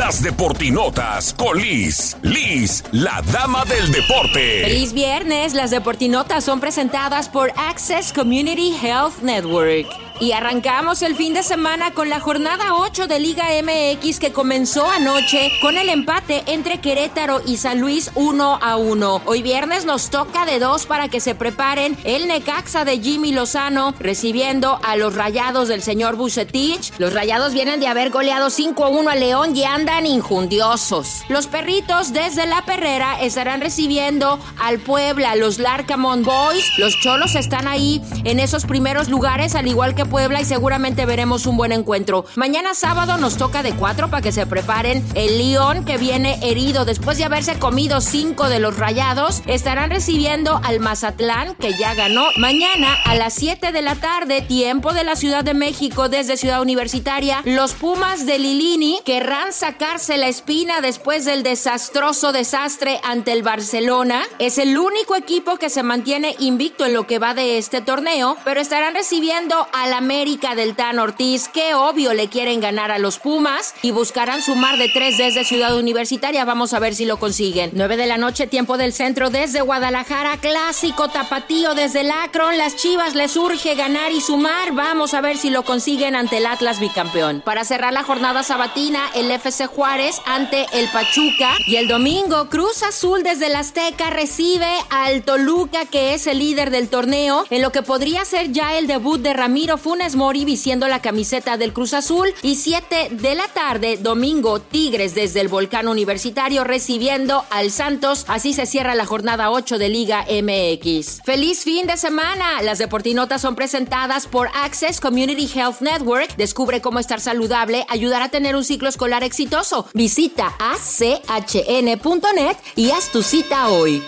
Las Deportinotas con Liz. Liz, la dama del deporte. Feliz viernes. Las Deportinotas son presentadas por Access Community Health Network. Y arrancamos el fin de semana con la jornada 8 de Liga MX que comenzó anoche con el empate entre Querétaro y San Luis 1 a 1. Hoy viernes nos toca de dos para que se preparen el Necaxa de Jimmy Lozano recibiendo a los rayados del señor Bucetich. Los rayados vienen de haber goleado 5 a 1 a León y andan injundiosos. Los perritos desde la perrera estarán recibiendo al Puebla, los Larcamon Boys. Los cholos están ahí en esos primeros lugares, al igual que Puebla y seguramente veremos un buen encuentro. Mañana sábado nos toca de cuatro para que se preparen. El León que viene herido después de haberse comido cinco de los rayados estarán recibiendo al Mazatlán que ya ganó. Mañana a las 7 de la tarde, tiempo de la Ciudad de México desde Ciudad Universitaria, los Pumas de Lilini querrán sacarse la espina después del desastroso desastre ante el Barcelona. Es el único equipo que se mantiene invicto en lo que va de este torneo, pero estarán recibiendo a la América del Tan Ortiz, que obvio le quieren ganar a los Pumas y buscarán sumar de tres desde Ciudad Universitaria. Vamos a ver si lo consiguen. 9 de la noche, tiempo del centro desde Guadalajara, clásico tapatío desde el Akron. Las Chivas les urge ganar y sumar. Vamos a ver si lo consiguen ante el Atlas bicampeón. Para cerrar la jornada sabatina, el FC Juárez ante el Pachuca. Y el domingo, Cruz Azul desde el Azteca recibe al Toluca, que es el líder del torneo, en lo que podría ser ya el debut de Ramiro Funes Mori vistiendo la camiseta del Cruz Azul y 7 de la tarde, domingo, Tigres desde el Volcán Universitario recibiendo al Santos. Así se cierra la jornada 8 de Liga MX. Feliz fin de semana. Las deportinotas son presentadas por Access Community Health Network. Descubre cómo estar saludable, ayudar a tener un ciclo escolar exitoso. Visita achn.net y haz tu cita hoy.